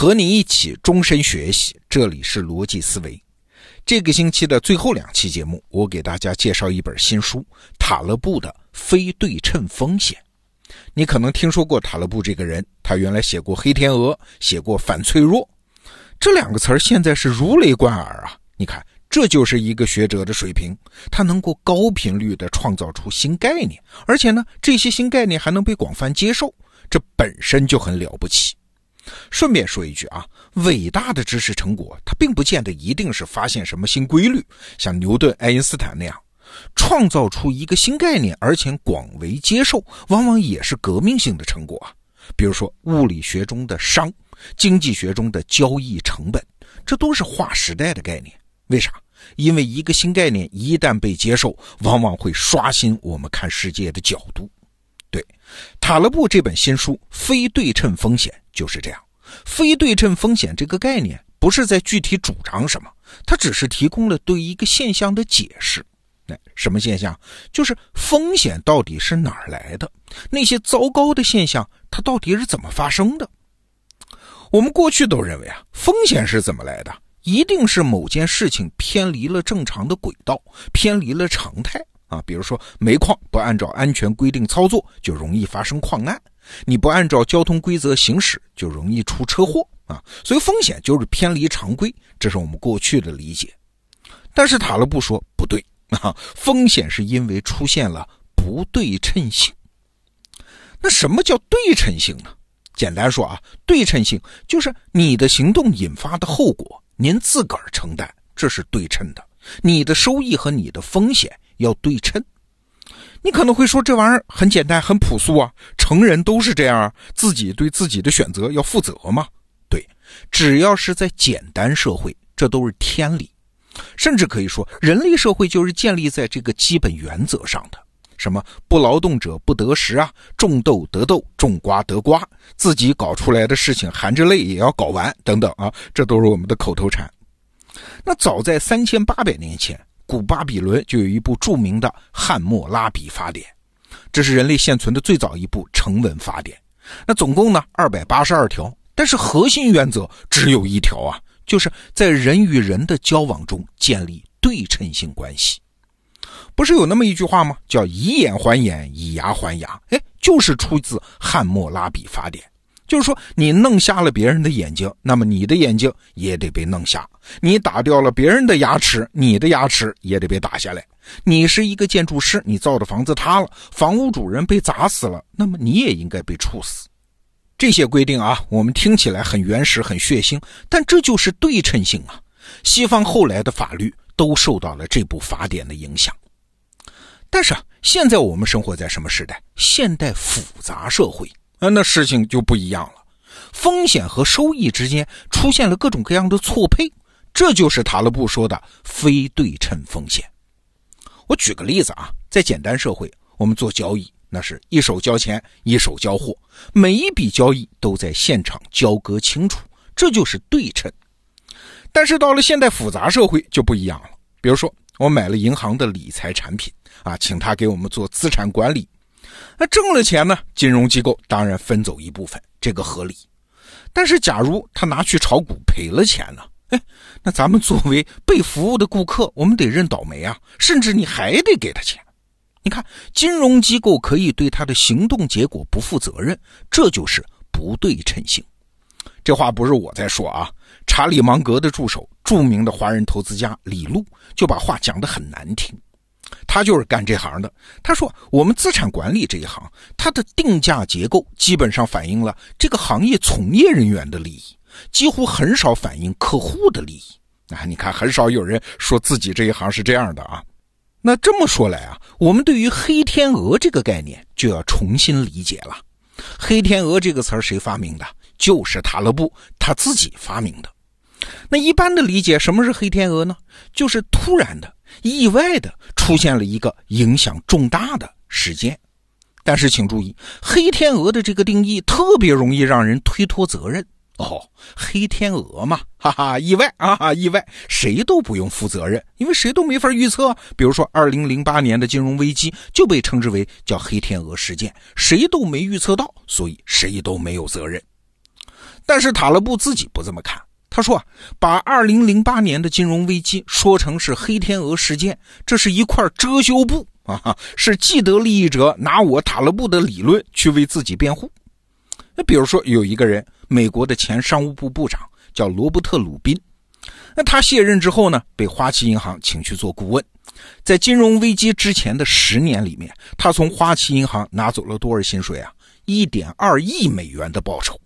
和你一起终身学习，这里是逻辑思维。这个星期的最后两期节目，我给大家介绍一本新书——塔勒布的《非对称风险》。你可能听说过塔勒布这个人，他原来写过《黑天鹅》，写过《反脆弱》，这两个词儿现在是如雷贯耳啊！你看，这就是一个学者的水平，他能够高频率地创造出新概念，而且呢，这些新概念还能被广泛接受，这本身就很了不起。顺便说一句啊，伟大的知识成果，它并不见得一定是发现什么新规律，像牛顿、爱因斯坦那样，创造出一个新概念，而且广为接受，往往也是革命性的成果啊。比如说物理学中的熵，经济学中的交易成本，这都是划时代的概念。为啥？因为一个新概念一旦被接受，往往会刷新我们看世界的角度。对，塔勒布这本新书《非对称风险》就是这样。非对称风险这个概念不是在具体主张什么，它只是提供了对一个现象的解释。那什么现象？就是风险到底是哪儿来的？那些糟糕的现象它到底是怎么发生的？我们过去都认为啊，风险是怎么来的？一定是某件事情偏离了正常的轨道，偏离了常态。啊，比如说煤矿不按照安全规定操作，就容易发生矿难；你不按照交通规则行驶，就容易出车祸啊。所以风险就是偏离常规，这是我们过去的理解。但是塔勒布说不对啊，风险是因为出现了不对称性。那什么叫对称性呢？简单说啊，对称性就是你的行动引发的后果，您自个儿承担，这是对称的。你的收益和你的风险。要对称，你可能会说这玩意儿很简单、很朴素啊，成人都是这样啊，自己对自己的选择要负责嘛。对，只要是在简单社会，这都是天理，甚至可以说，人类社会就是建立在这个基本原则上的。什么不劳动者不得食啊，种豆得豆，种瓜得瓜，自己搞出来的事情含着泪也要搞完，等等啊，这都是我们的口头禅。那早在三千八百年前。古巴比伦就有一部著名的《汉谟拉比法典》，这是人类现存的最早一部成文法典。那总共呢二百八十二条，但是核心原则只有一条啊，就是在人与人的交往中建立对称性关系。不是有那么一句话吗？叫以眼还眼，以牙还牙。哎，就是出自《汉谟拉比法典》。就是说，你弄瞎了别人的眼睛，那么你的眼睛也得被弄瞎；你打掉了别人的牙齿，你的牙齿也得被打下来。你是一个建筑师，你造的房子塌了，房屋主人被砸死了，那么你也应该被处死。这些规定啊，我们听起来很原始、很血腥，但这就是对称性啊。西方后来的法律都受到了这部法典的影响。但是啊，现在我们生活在什么时代？现代复杂社会。啊，那事情就不一样了，风险和收益之间出现了各种各样的错配，这就是塔勒布说的非对称风险。我举个例子啊，在简单社会，我们做交易，那是一手交钱，一手交货，每一笔交易都在现场交割清楚，这就是对称。但是到了现代复杂社会就不一样了，比如说我买了银行的理财产品啊，请他给我们做资产管理。那挣了钱呢？金融机构当然分走一部分，这个合理。但是，假如他拿去炒股赔了钱呢？哎，那咱们作为被服务的顾客，我们得认倒霉啊！甚至你还得给他钱。你看，金融机构可以对他的行动结果不负责任，这就是不对称性。这话不是我在说啊，查理芒格的助手，著名的华人投资家李路就把话讲得很难听。他就是干这行的。他说：“我们资产管理这一行，它的定价结构基本上反映了这个行业从业人员的利益，几乎很少反映客户的利益。啊，你看，很少有人说自己这一行是这样的啊。那这么说来啊，我们对于黑天鹅这个概念就要重新理解了。黑天鹅这个词儿谁发明的？就是塔勒布他自己发明的。那一般的理解，什么是黑天鹅呢？就是突然的。”意外的出现了一个影响重大的事件，但是请注意，黑天鹅的这个定义特别容易让人推脱责任哦。黑天鹅嘛，哈哈，意外啊，意外，谁都不用负责任，因为谁都没法预测。比如说，二零零八年的金融危机就被称之为叫黑天鹅事件，谁都没预测到，所以谁都没有责任。但是塔勒布自己不这么看，他说啊，把2008年的金融危机说成是黑天鹅事件，这是一块遮羞布啊，是既得利益者拿我塔勒布的理论去为自己辩护。那比如说有一个人，美国的前商务部部长叫罗伯特·鲁宾，那他卸任之后呢，被花旗银行请去做顾问。在金融危机之前的十年里面，他从花旗银行拿走了多少薪水啊？一点二亿美元的报酬。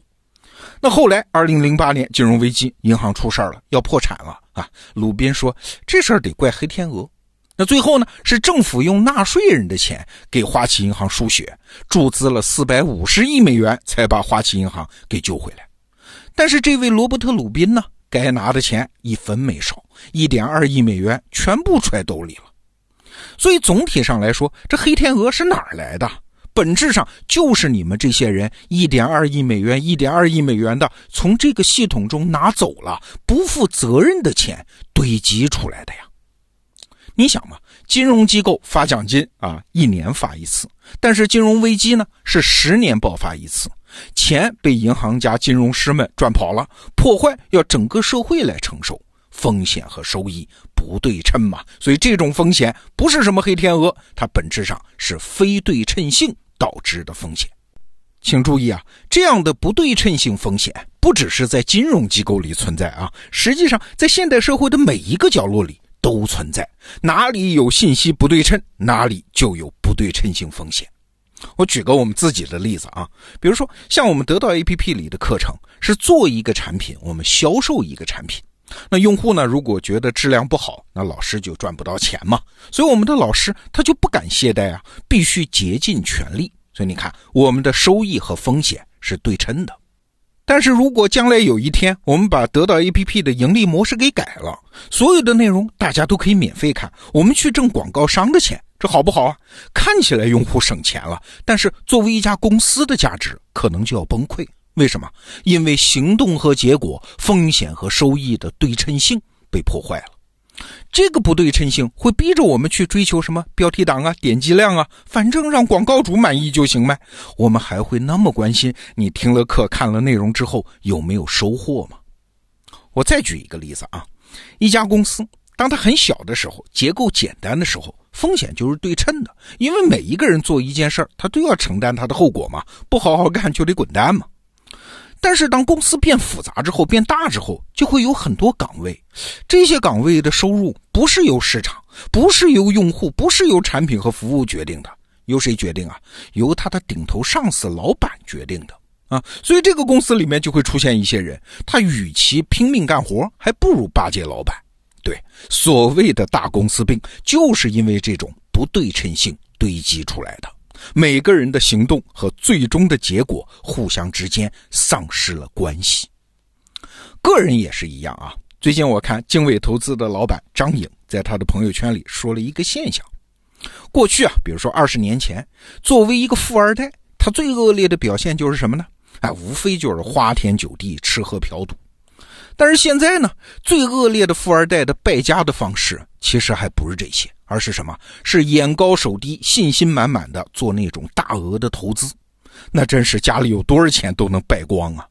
那后来，二零零八年金融危机，银行出事了，要破产了啊！鲁宾说这事儿得怪黑天鹅。那最后呢，是政府用纳税人的钱给花旗银行输血，注资了四百五十亿美元，才把花旗银行给救回来。但是这位罗伯特·鲁宾呢，该拿的钱一分没少，一点二亿美元全部揣兜里了。所以总体上来说，这黑天鹅是哪儿来的？本质上就是你们这些人一点二亿美元、一点二亿美元的从这个系统中拿走了，不负责任的钱堆积出来的呀。你想嘛，金融机构发奖金啊，一年发一次；但是金融危机呢，是十年爆发一次，钱被银行家、金融师们赚跑了，破坏要整个社会来承受，风险和收益不对称嘛。所以这种风险不是什么黑天鹅，它本质上是非对称性导致的风险。请注意啊，这样的不对称性风险不只是在金融机构里存在啊，实际上在现代社会的每一个角落里。都存在，哪里有信息不对称，哪里就有不对称性风险。我举个我们自己的例子啊，比如说像我们得到 APP 里的课程是做一个产品，我们销售一个产品，那用户呢如果觉得质量不好，那老师就赚不到钱嘛。所以我们的老师他就不敢懈怠啊，必须竭尽全力。所以你看，我们的收益和风险是对称的。但是如果将来有一天，我们把得到 APP 的盈利模式给改了，所有的内容大家都可以免费看，我们去挣广告商的钱，这好不好啊？看起来用户省钱了，但是作为一家公司的价值可能就要崩溃。为什么？因为行动和结果、风险和收益的对称性被破坏了。这个不对称性会逼着我们去追求什么标题党啊、点击量啊，反正让广告主满意就行呗。我们还会那么关心你听了课、看了内容之后有没有收获吗？我再举一个例子啊，一家公司当它很小的时候，结构简单的时候，风险就是对称的，因为每一个人做一件事儿，他都要承担他的后果嘛，不好好干就得滚蛋嘛。但是当公司变复杂之后，变大之后，就会有很多岗位，这些岗位的收入不是由市场，不是由用户，不是由产品和服务决定的，由谁决定啊？由他的顶头上司老板决定的啊！所以这个公司里面就会出现一些人，他与其拼命干活，还不如巴结老板。对，所谓的大公司病，就是因为这种不对称性堆积出来的。每个人的行动和最终的结果互相之间丧失了关系。个人也是一样啊。最近我看经纬投资的老板张颖在他的朋友圈里说了一个现象：过去啊，比如说二十年前，作为一个富二代，他最恶劣的表现就是什么呢？哎，无非就是花天酒地、吃喝嫖赌。但是现在呢，最恶劣的富二代的败家的方式，其实还不是这些。而是什么？是眼高手低、信心满满的做那种大额的投资，那真是家里有多少钱都能败光啊！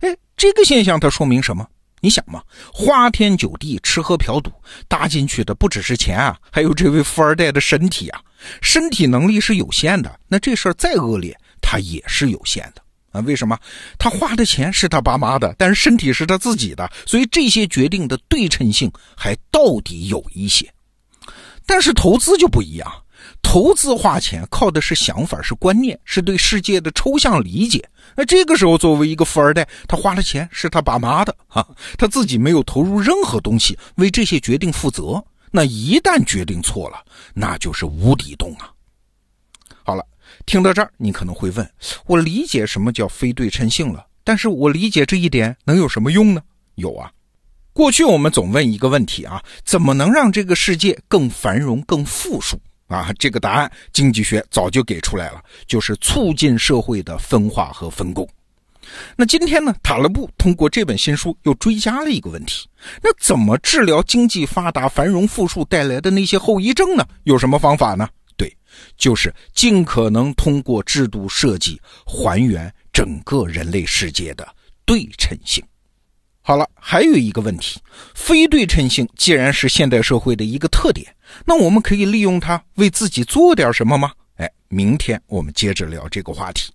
哎，这个现象它说明什么？你想嘛，花天酒地、吃喝嫖赌，搭进去的不只是钱啊，还有这位富二代的身体啊。身体能力是有限的，那这事儿再恶劣，他也是有限的啊。为什么？他花的钱是他爸妈的，但是身体是他自己的，所以这些决定的对称性还到底有一些。但是投资就不一样，投资花钱靠的是想法，是观念，是对世界的抽象理解。那这个时候，作为一个富二代，他花的钱是他爸妈的啊，他自己没有投入任何东西为这些决定负责。那一旦决定错了，那就是无底洞啊。听到这儿，你可能会问：我理解什么叫非对称性了，但是我理解这一点能有什么用呢？有啊。过去我们总问一个问题啊，怎么能让这个世界更繁荣、更富庶啊？这个答案经济学早就给出来了，就是促进社会的分化和分工。那今天呢，塔勒布通过这本新书又追加了一个问题：那怎么治疗经济发达、繁荣富庶带来的那些后遗症呢？有什么方法呢？就是尽可能通过制度设计还原整个人类世界的对称性。好了，还有一个问题，非对称性既然是现代社会的一个特点，那我们可以利用它为自己做点什么吗？哎，明天我们接着聊这个话题。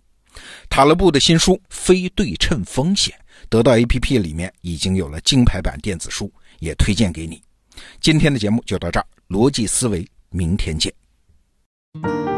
塔勒布的新书《非对称风险》得到 APP 里面已经有了金牌版电子书，也推荐给你。今天的节目就到这儿，逻辑思维，明天见。thank you.